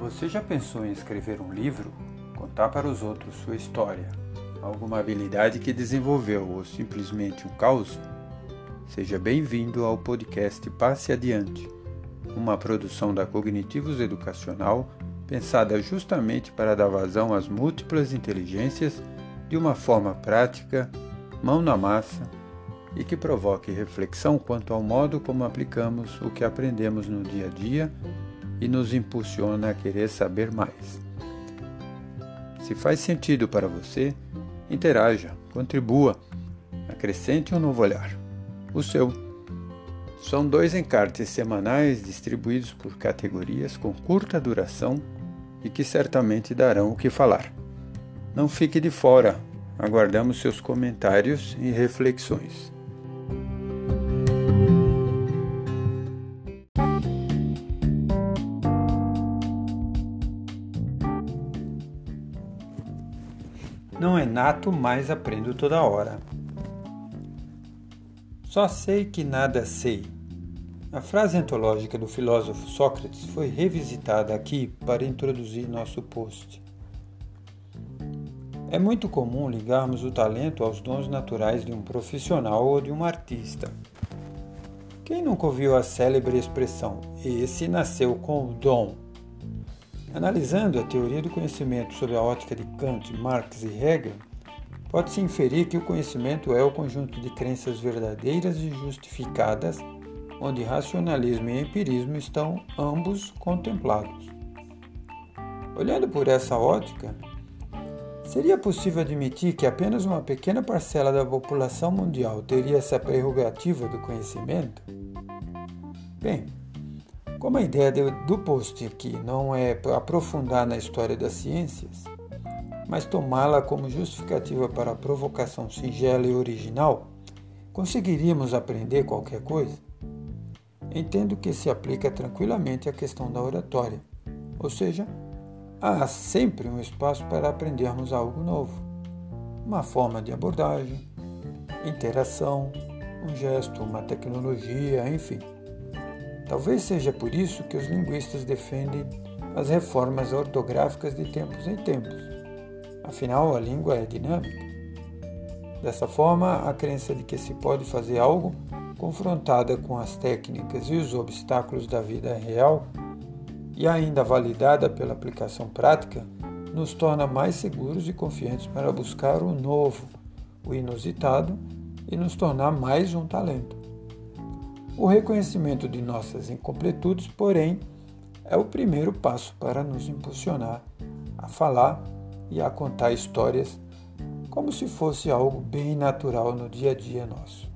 Você já pensou em escrever um livro? Contar para os outros sua história? Alguma habilidade que desenvolveu ou simplesmente um caos? Seja bem-vindo ao podcast Passe Adiante, uma produção da Cognitivos Educacional pensada justamente para dar vazão às múltiplas inteligências de uma forma prática, mão na massa e que provoque reflexão quanto ao modo como aplicamos o que aprendemos no dia a dia e nos impulsiona a querer saber mais. Se faz sentido para você, interaja, contribua, acrescente um novo olhar. O seu. São dois encartes semanais distribuídos por categorias com curta duração e que certamente darão o que falar. Não fique de fora, aguardamos seus comentários e reflexões. Não é nato, mas aprendo toda hora. Só sei que nada sei. A frase antológica do filósofo Sócrates foi revisitada aqui para introduzir nosso post. É muito comum ligarmos o talento aos dons naturais de um profissional ou de um artista. Quem nunca ouviu a célebre expressão: esse nasceu com o dom? Analisando a teoria do conhecimento sob a ótica de Kant, Marx e Hegel, pode-se inferir que o conhecimento é o conjunto de crenças verdadeiras e justificadas, onde racionalismo e empirismo estão ambos contemplados. Olhando por essa ótica, seria possível admitir que apenas uma pequena parcela da população mundial teria essa prerrogativa do conhecimento? Bem, como a ideia do post aqui não é aprofundar na história das ciências, mas tomá-la como justificativa para a provocação singela e original, conseguiríamos aprender qualquer coisa? Entendo que se aplica tranquilamente à questão da oratória, ou seja, há sempre um espaço para aprendermos algo novo, uma forma de abordagem, interação, um gesto, uma tecnologia, enfim. Talvez seja por isso que os linguistas defendem as reformas ortográficas de tempos em tempos. Afinal, a língua é dinâmica. Dessa forma, a crença de que se pode fazer algo, confrontada com as técnicas e os obstáculos da vida real, e ainda validada pela aplicação prática, nos torna mais seguros e confiantes para buscar o novo, o inusitado e nos tornar mais um talento. O reconhecimento de nossas incompletudes, porém, é o primeiro passo para nos impulsionar a falar e a contar histórias como se fosse algo bem natural no dia a dia nosso.